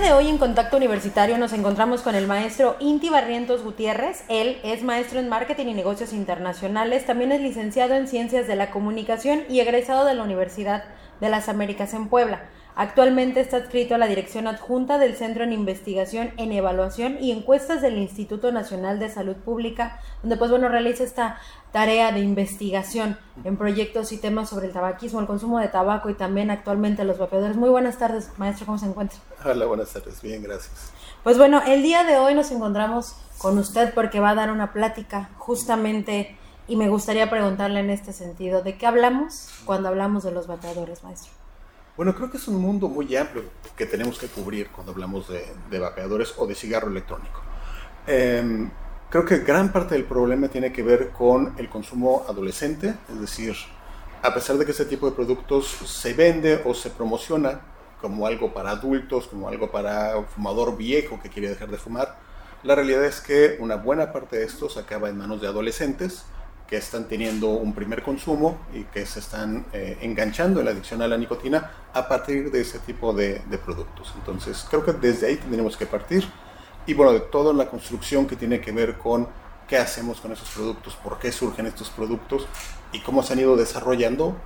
de hoy en Contacto Universitario nos encontramos con el maestro Inti Barrientos Gutiérrez. Él es maestro en Marketing y Negocios Internacionales, también es licenciado en Ciencias de la Comunicación y egresado de la Universidad de las Américas en Puebla. Actualmente está adscrito a la dirección adjunta del Centro en Investigación en Evaluación y Encuestas del Instituto Nacional de Salud Pública, donde pues bueno realiza esta tarea de investigación en proyectos y temas sobre el tabaquismo, el consumo de tabaco y también actualmente los vapeadores. Muy buenas tardes, maestro, ¿cómo se encuentra? Hola, buenas tardes, bien, gracias. Pues bueno, el día de hoy nos encontramos con usted porque va a dar una plática justamente y me gustaría preguntarle en este sentido, ¿de qué hablamos cuando hablamos de los vapeadores, maestro? Bueno, creo que es un mundo muy amplio que tenemos que cubrir cuando hablamos de, vapeadores o de cigarro electrónico. Em, creo que gran parte del problema tiene que ver con el consumo adolescente, es decir, a pesar de que este tipo de productos se vende o se promociona como algo para adultos, como algo para un fumador viejo que quiere dejar de fumar, la realidad es que una buena parte de estos acaba en manos de adolescentes que están teniendo un primer consumo y que se están eh, enganchando en la adicción a la nicotina a partir de ese tipo de, productos. Entonces, creo que desde ahí tendremos que partir y bueno, de toda la construcción que tiene que ver con qué hacemos con esos productos, por qué surgen estos productos y cómo se han ido desarrollando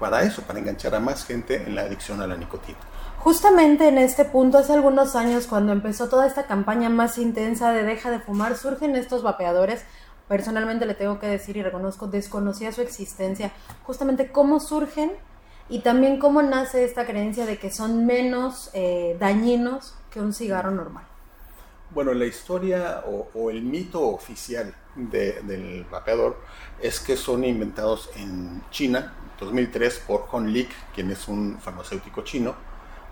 para eso, para enganchar a más gente en la adicción a la nicotina. Justamente en este punto, hace algunos años, cuando empezó toda esta campaña más intensa de deja de fumar, surgen estos vapeadores personalmente le tengo que decir y reconozco, desconocía su existencia, justamente cómo surgen y también cómo nace esta creencia de que son menos eh, dañinos que un cigarro normal. Bueno, la historia o, el mito oficial del vapeador es que son inventados en China, en 2003, por Hon Lik, quien es un farmacéutico chino,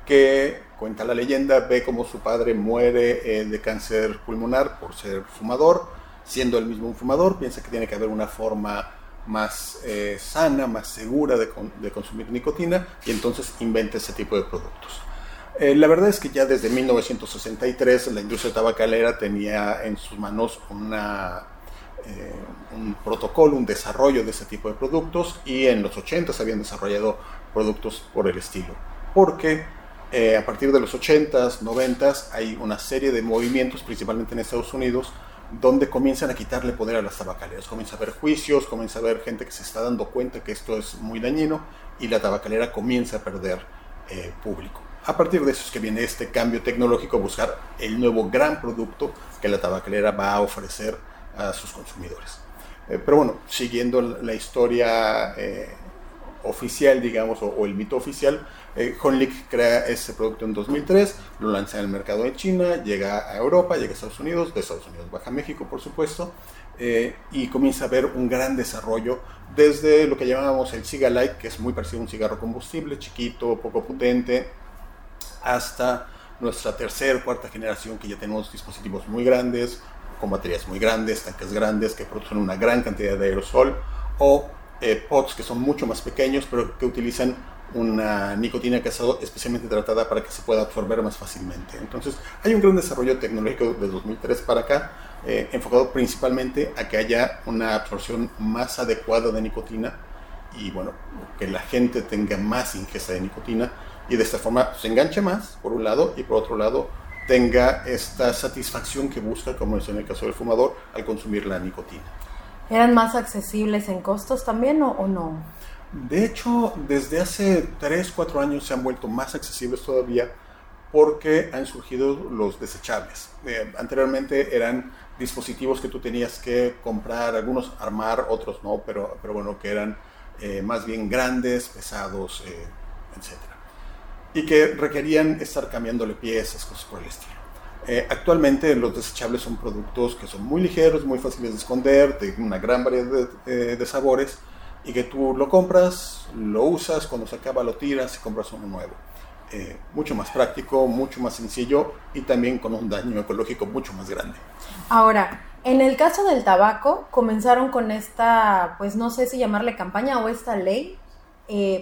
que cuenta la leyenda, ve cómo su padre muere eh, de cáncer pulmonar por ser fumador, siendo él mismo un fumador, piensa que tiene que haber una forma más eh, sana, más segura de, consumir nicotina y entonces inventa ese tipo de productos. Eh, la verdad es que ya desde 1963 la industria tabacalera tenía en sus manos eh, un protocolo, un desarrollo de ese tipo de productos y en los 80 se habían desarrollado productos por el estilo. Porque a partir de los 80s, 90s hay una serie de movimientos, principalmente en Estados Unidos, donde comienzan a quitarle poder a las tabacaleras. Comienza a haber juicios, comienza a haber gente que se está dando cuenta que esto es muy dañino y la tabacalera comienza a perder eh, público. A partir de eso es que viene este cambio tecnológico, buscar el nuevo gran producto que la tabacalera va a ofrecer a sus consumidores. Eh, pero bueno, siguiendo la historia eh, oficial, digamos, o, el mito oficial, eh, Honlik crea ese producto en 2003, lo lanza en el mercado de China, llega a Europa, llega a Estados Unidos, de Estados Unidos baja a México, por supuesto, eh, y comienza a haber un gran desarrollo desde lo que llamábamos el Ciga Light, que es muy parecido a un cigarro combustible, chiquito, poco potente, hasta nuestra tercera, cuarta generación, que ya tenemos dispositivos muy grandes, con baterías muy grandes, tanques grandes, que producen una gran cantidad de aerosol, o eh, pots que son mucho más pequeños, pero que utilizan una nicotina que ha sido especialmente tratada para que se pueda absorber más fácilmente. Entonces, hay un gran desarrollo tecnológico desde 2003 para acá, eh, enfocado principalmente a que haya una absorción más adecuada de nicotina y, bueno, que la gente tenga más ingesta de nicotina y de esta forma se enganche más, por un lado, y por otro lado, tenga esta satisfacción que busca, como es en el caso del fumador, al consumir la nicotina. ¿Eran más accesibles en costos también o, no? De hecho, desde hace 3, 4 años se han vuelto más accesibles todavía porque han surgido los desechables. Eh, anteriormente eran dispositivos que tú tenías que comprar, algunos armar, otros no, pero, pero bueno, que eran eh, más bien grandes, pesados, eh, etc. Y que requerían estar cambiándole piezas, cosas por el estilo. Eh, actualmente los desechables son productos que son muy ligeros, muy fáciles de esconder, de una gran variedad de, eh, sabores y que tú lo compras, lo usas, cuando se acaba lo tiras y compras uno nuevo. Eh, mucho más práctico, mucho más sencillo y también con un daño ecológico mucho más grande. Ahora, en el caso del tabaco, comenzaron con esta, pues no sé si llamarle campaña o esta ley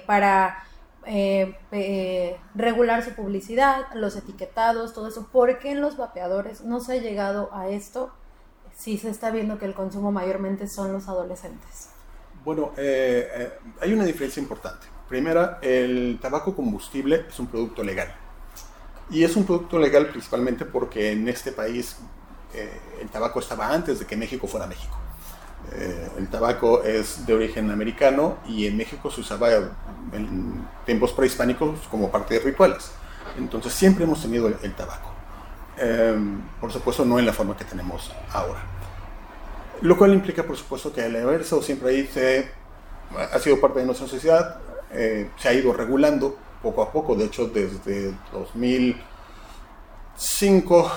para eh, eh, regular su publicidad, los etiquetados, todo eso. ¿Por qué en los vapeadores no se ha llegado a esto si se está viendo que el consumo mayormente son los adolescentes? Bueno, eh, hay una diferencia importante. Primera, el tabaco combustible es un producto legal. Y es un producto legal principalmente porque en este país eh, el tabaco estaba antes de que México fuera México. Eh, el tabaco es de origen americano y en México se usaba en tiempos prehispánicos como parte de rituales. Entonces siempre hemos tenido el, tabaco. Em, por supuesto no en la forma que tenemos ahora. Lo cual implica por supuesto que el haber siempre ahí se, ha sido parte de nuestra sociedad, eh, se ha ido regulando poco a poco. De hecho desde 2005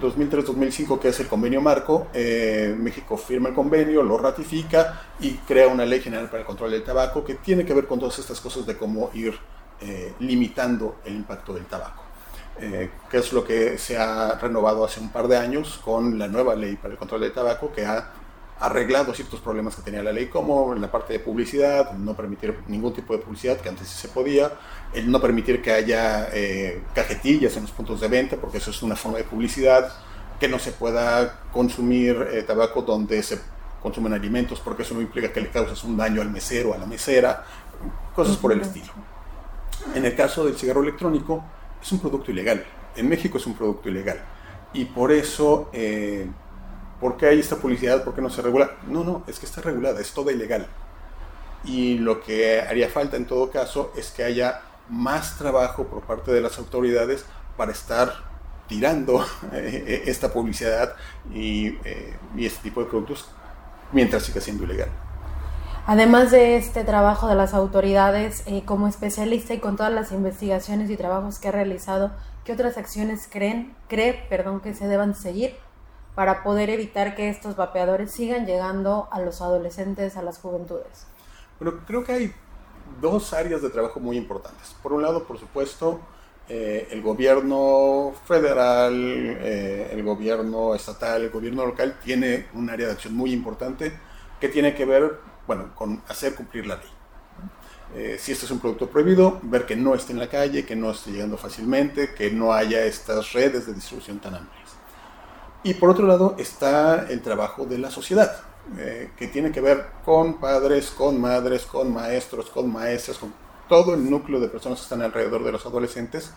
2003-2005, que es el convenio marco, eh, México firma el convenio, lo ratifica y crea una ley general para el control del tabaco que tiene que ver con todas estas cosas de cómo ir eh, limitando el impacto del tabaco, eh, que es lo que se ha renovado hace un par de años con la nueva ley para el control del tabaco que ha arreglado ciertos problemas que tenía la ley, como en la parte de publicidad, no permitir ningún tipo de publicidad, que antes sí se podía, el no permitir que haya eh, cajetillas en los puntos de venta, porque eso es una forma de publicidad, que no se pueda consumir eh, tabaco donde se consumen alimentos, porque eso no implica que le causes un daño al mesero, a la mesera, cosas por el estilo. En el caso del cigarro electrónico, es un producto ilegal. En México es un producto ilegal. Y por eso... Eh, ¿por qué hay esta publicidad? ¿Por qué no se regula? No, no, es que está regulada, es toda ilegal. Y lo que haría falta en todo caso es que haya más trabajo por parte de las autoridades para estar tirando eh, esta publicidad eh, y, este tipo de productos mientras siga siendo ilegal. Además de este trabajo de las autoridades, eh, como especialista y con todas las investigaciones y trabajos que ha realizado, ¿qué otras acciones creen, cree perdón, que se deban seguir para poder evitar que estos vapeadores sigan llegando a los adolescentes, a las juventudes? Bueno, creo que hay dos áreas de trabajo muy importantes. Por un lado, por supuesto, eh, el gobierno federal, eh, el gobierno estatal, el gobierno local tiene un área de acción muy importante que tiene que ver, bueno, con hacer cumplir la ley. Eh, si este es un producto prohibido, ver que no esté en la calle, que no esté llegando fácilmente, que no haya estas redes de distribución tan amplias. Y por otro lado está el trabajo de la sociedad, eh, que tiene que ver con padres, con madres, con maestros, con maestras, con todo el núcleo de personas que están alrededor de los adolescentes,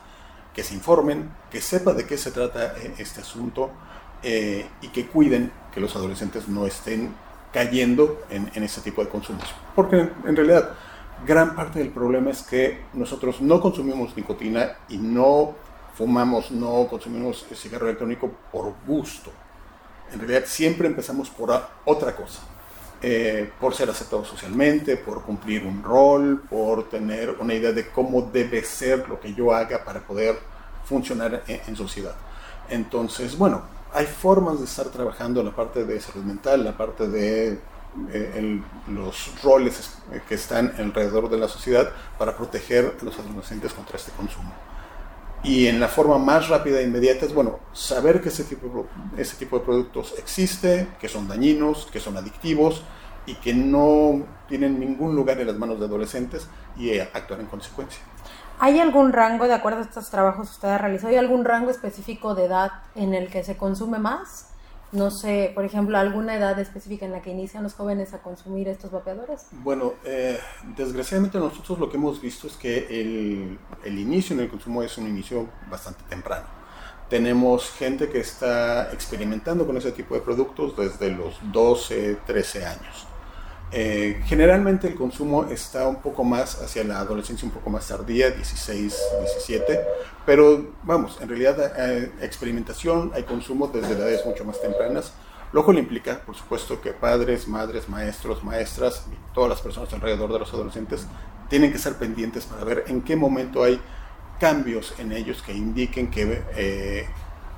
que se informen, que sepan de qué se trata eh, este asunto eh, y que cuiden que los adolescentes no estén cayendo en, en ese tipo de consumos. Porque en realidad gran parte del problema es que nosotros no consumimos nicotina y no fumamos, no consumimos cigarro electrónico por gusto. En realidad siempre empezamos por otra cosa. Eh, por ser aceptado socialmente, por cumplir un rol, por tener una idea de cómo debe ser lo que yo haga para poder funcionar en, sociedad. Entonces, bueno, hay formas de estar trabajando la parte de salud mental, la parte de eh, los roles que están alrededor de la sociedad para proteger a los adolescentes contra este consumo. Y en la forma más rápida e inmediata es, bueno, saber que ese tipo, ese tipo de productos existe, que son dañinos, que son adictivos y que no tienen ningún lugar en las manos de adolescentes y eh, actuar en consecuencia. ¿Hay algún rango, de acuerdo a estos trabajos que usted ha realizado, hay algún rango específico de edad en el que se consume más? No sé, por ejemplo, alguna edad específica en la que inician los jóvenes a consumir estos vapeadores? Bueno, eh, desgraciadamente nosotros lo que hemos visto es que el, el, inicio en el consumo es un inicio bastante temprano. Tenemos gente que está experimentando con ese tipo de productos desde los 12, 13 años. Eh, generalmente el consumo está un poco más hacia la adolescencia un poco más tardía, 16, 17, pero vamos, en realidad hay experimentación, hay consumo desde edades mucho más tempranas, lo cual implica, por supuesto, que padres, madres, maestros, maestras y todas las personas alrededor de los adolescentes tienen que estar pendientes para ver en qué momento hay cambios en ellos que indiquen que, eh,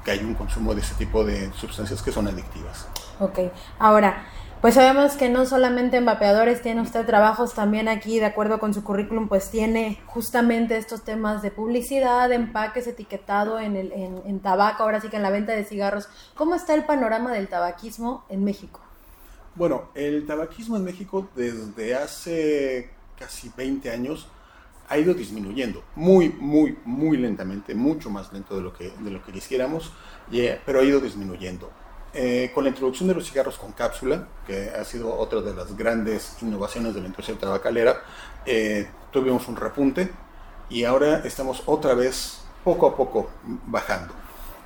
que hay un consumo de ese tipo de sustancias que son adictivas. Ok, ahora, pues sabemos que no solamente en vapeadores tiene usted trabajos, también aquí, de acuerdo con su currículum, pues tiene justamente estos temas de publicidad, empaques, etiquetado en, el, en, tabaco, ahora sí que en la venta de cigarros. ¿Cómo está el panorama del tabaquismo en México? Bueno, el tabaquismo en México desde hace casi 20 años ha ido disminuyendo, muy, muy, muy lentamente, mucho más lento de lo que, de lo que quisiéramos, pero ha ido disminuyendo. Eh, con la introducción de los cigarros con cápsula, que ha sido otra de las grandes innovaciones de la industria tabacalera, eh, tuvimos un repunte y ahora estamos otra vez poco a poco bajando.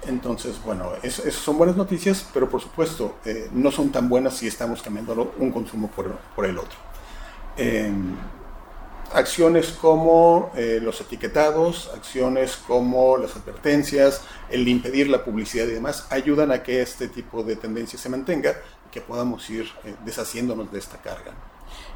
Entonces, bueno, esas son buenas noticias, pero por supuesto eh, no son tan buenas si estamos cambiando un consumo por, por el otro. Acciones como eh, los etiquetados, acciones como las advertencias, el impedir la publicidad y demás, ayudan a que este tipo de tendencia se mantenga y que podamos ir eh, deshaciéndonos de esta carga.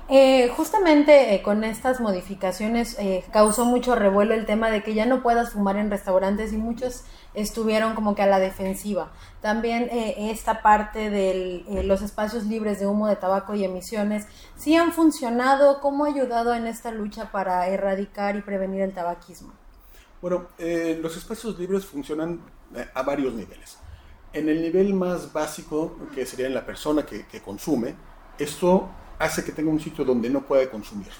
Eh, justamente eh, con estas modificaciones eh, causó mucho revuelo el tema de que ya no puedas fumar en restaurantes y muchos estuvieron como que a la defensiva. También esta parte de los espacios libres de humo de tabaco y emisiones, ¿sí han funcionado? ¿Cómo ha ayudado en esta lucha para erradicar y prevenir el tabaquismo? Bueno, los espacios libres funcionan a varios niveles. En el nivel más básico, que sería en la persona que, que consume, esto hace que tenga un sitio donde no puede consumir.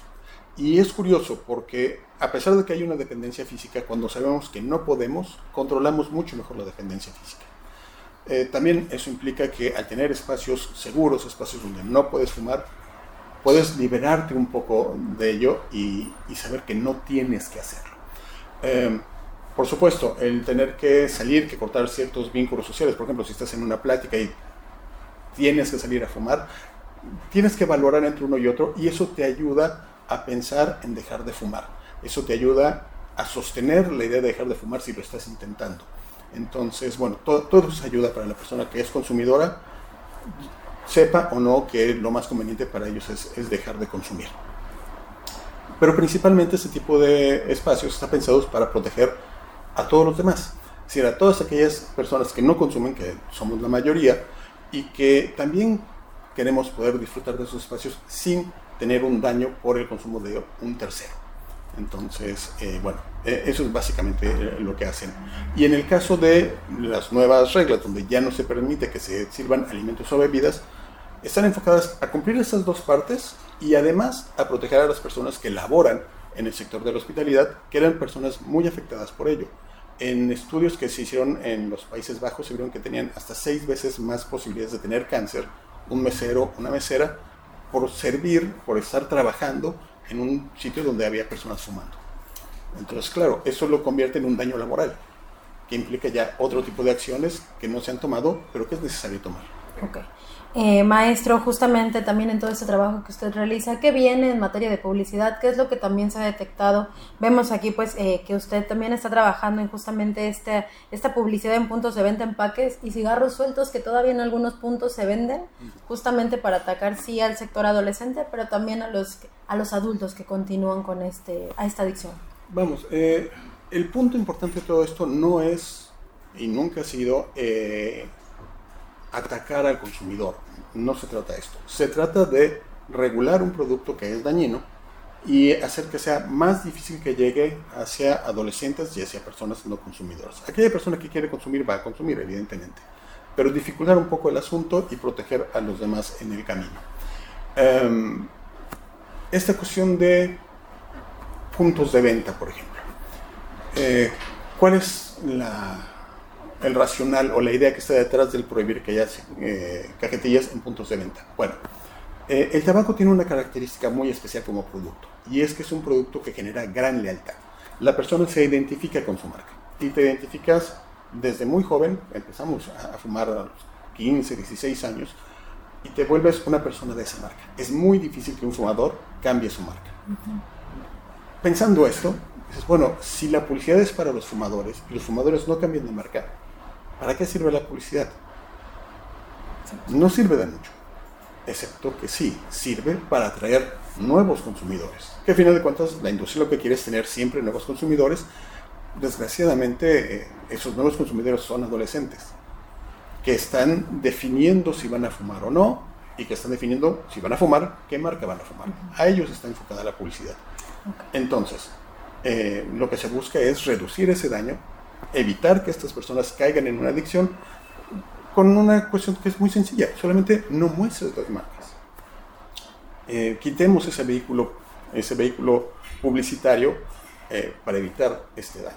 Y es curioso porque a pesar de que hay una dependencia física, cuando sabemos que no podemos, controlamos mucho mejor la dependencia física. Eh, también eso implica que al tener espacios seguros, espacios donde no puedes fumar, puedes liberarte un poco de ello y, saber que no tienes que hacerlo. Eh, por supuesto, el tener que salir, que cortar ciertos vínculos sociales, por ejemplo, si estás en una plática y tienes que salir a fumar, tienes que valorar entre uno y otro y eso te ayuda a pensar en dejar de fumar. Eso te ayuda a sostener la idea de dejar de fumar si lo estás intentando. Entonces, bueno, todo, todo eso ayuda para la persona que es consumidora, sepa o no que lo más conveniente para ellos es, dejar de consumir. Pero principalmente este tipo de espacios está pensados para proteger a todos los demás. Es decir, a todas aquellas personas que no consumen, que somos la mayoría, y que también queremos poder disfrutar de esos espacios sin tener un daño por el consumo de un tercero. Entonces, eh, bueno, e, eso es básicamente eh, lo que hacen. Y en el caso de las nuevas reglas, donde ya no se permite que se sirvan alimentos o bebidas, están enfocadas a cumplir esas dos partes y además a proteger a las personas que laboran en el sector de la hospitalidad, que eran personas muy afectadas por ello. En estudios que se hicieron en los Países Bajos se vieron que tenían hasta seis veces más posibilidades de tener cáncer un mesero, una mesera, por servir, por estar trabajando en un sitio donde había personas fumando. Entonces, claro, eso lo convierte en un daño laboral, que implica ya otro tipo de acciones que no se han tomado, pero que es necesario tomar. Okay. Eh, maestro, justamente también en todo este trabajo que usted realiza, ¿qué viene en materia de publicidad? ¿Qué es lo que también se ha detectado? Vemos aquí pues eh, que usted también está trabajando en justamente este, esta publicidad en puntos de venta, empaques y cigarros sueltos que todavía en algunos puntos se venden, justamente para atacar sí al sector adolescente, pero también a los, a los adultos que continúan con este, a esta adicción. Vamos, eh, el punto importante de todo esto no es y nunca ha sido atacar al consumidor no se trata de esto. Se trata de regular un producto que es dañino y hacer que sea más difícil que llegue hacia adolescentes y hacia personas no consumidoras. Aquella persona que quiere consumir va a consumir, evidentemente, pero dificultar un poco el asunto y proteger a los demás en el camino. Em, esta cuestión de puntos de venta, por ejemplo. Eh, ¿Cuál es la, el racional o la idea que está detrás del prohibir que haya eh, cajetillas en puntos de venta. Bueno, eh, el tabaco tiene una característica muy especial como producto y es que es un producto que genera gran lealtad. La persona se identifica con su marca y te identificas desde muy joven, empezamos a, fumar a los 15, 16 años y te vuelves una persona de esa marca. Es muy difícil que un fumador cambie su marca. Pensando esto, dices, bueno, si la publicidad es para los fumadores y los fumadores no cambian de marca, ¿Para qué sirve la publicidad? No sirve de mucho, excepto que sí, sirve para atraer nuevos consumidores. Que al final de cuentas la industria lo que quiere es tener siempre nuevos consumidores. Desgraciadamente eh, esos nuevos consumidores son adolescentes, que están definiendo si van a fumar o no, y que están definiendo si van a fumar, qué marca van a fumar. A ellos está enfocada la publicidad. Entonces, eh, lo que se busca es reducir ese daño evitar que estas personas caigan en una adicción con una cuestión que es muy sencilla, solamente no muestres las marcas. Eh, quitemos ese vehículo, ese vehículo publicitario eh, para evitar este daño.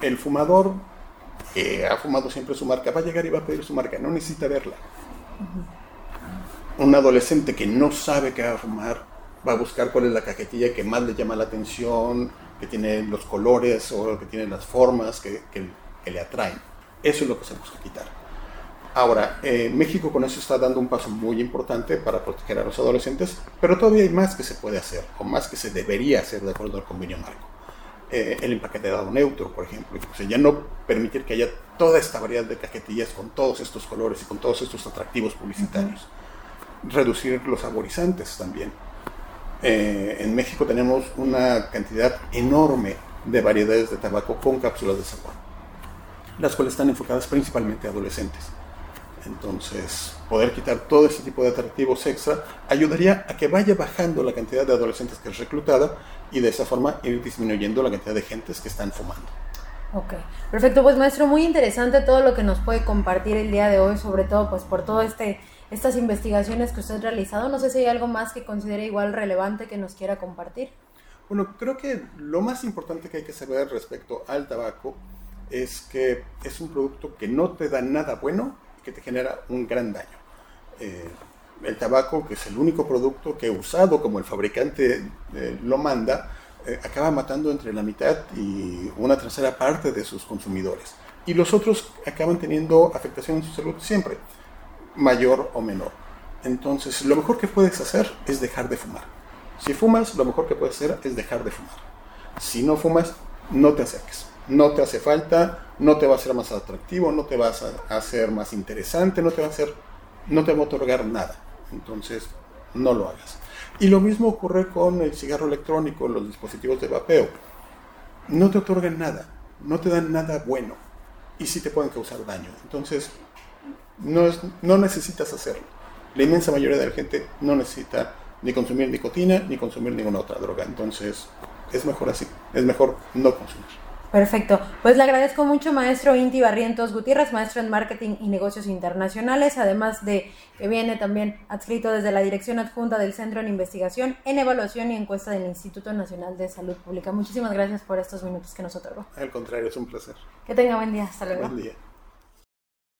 El fumador que ha fumado siempre su marca va a llegar y va a pedir su marca, no necesita verla. Un adolescente que no sabe qué va a fumar va a buscar cuál es la cajetilla que más le llama la atención, que tiene los colores o que tiene las formas que, que, le atraen. Eso es lo que se busca quitar. Ahora, eh, México con eso está dando un paso muy importante para proteger a los adolescentes, pero todavía hay más que se puede hacer, o más que se debería hacer de acuerdo al convenio marco. Eh, el empaquetado neutro, por ejemplo. O sea, ya no permitir que haya toda esta variedad de cajetillas con todos estos colores y con todos estos atractivos publicitarios. Reducir los saborizantes también. Eh, en México tenemos una cantidad enorme de variedades de tabaco con cápsulas de sabor, las cuales están enfocadas principalmente a adolescentes. Entonces, poder quitar todo este tipo de atractivos extra ayudaría a que vaya bajando la cantidad de adolescentes que es reclutada y de esa forma ir disminuyendo la cantidad de gentes que están fumando. Ok, perfecto. Pues maestro, muy interesante todo lo que nos puede compartir el día de hoy, sobre todo pues por todo este estas investigaciones que usted ha realizado. No sé si hay algo más que considere igual relevante que nos quiera compartir. Bueno, creo que lo más importante que hay que saber respecto al tabaco es que es un producto que no te da nada bueno y que te genera un gran daño. Eh, el tabaco, que es el único producto que usado como el fabricante eh, lo manda, eh, acaba matando entre la mitad y una tercera parte de sus consumidores. Y los otros acaban teniendo afectación en su salud siempre, mayor o menor. Entonces, lo mejor que puedes hacer es dejar de fumar. Si fumas, lo mejor que puedes hacer es dejar de fumar. Si no fumas, no te acerques. No te hace falta, no te va a ser más atractivo, no te va a hacer más interesante, no te va a hacer, no te va a otorgar nada. Entonces, no lo hagas. Y lo mismo ocurre con el cigarro electrónico, los dispositivos de vapeo. No te otorgan nada, no te dan nada bueno y sí te pueden causar daño. Entonces, no, no necesitas hacerlo. La inmensa mayoría de la gente no necesita ni consumir nicotina ni consumir ninguna otra droga. Entonces, es mejor así, es mejor no consumir. Perfecto. Pues le agradezco mucho, maestro Inti Barrientos Gutiérrez, maestro en Marketing y Negocios Internacionales, además de que viene también adscrito desde la Dirección Adjunta del Centro en Investigación en Evaluación y Encuesta del Instituto Nacional de Salud Pública. Muchísimas gracias por estos minutos que nos otorgó. Al contrario, es un placer. Que tenga buen día. Hasta luego. Buen día.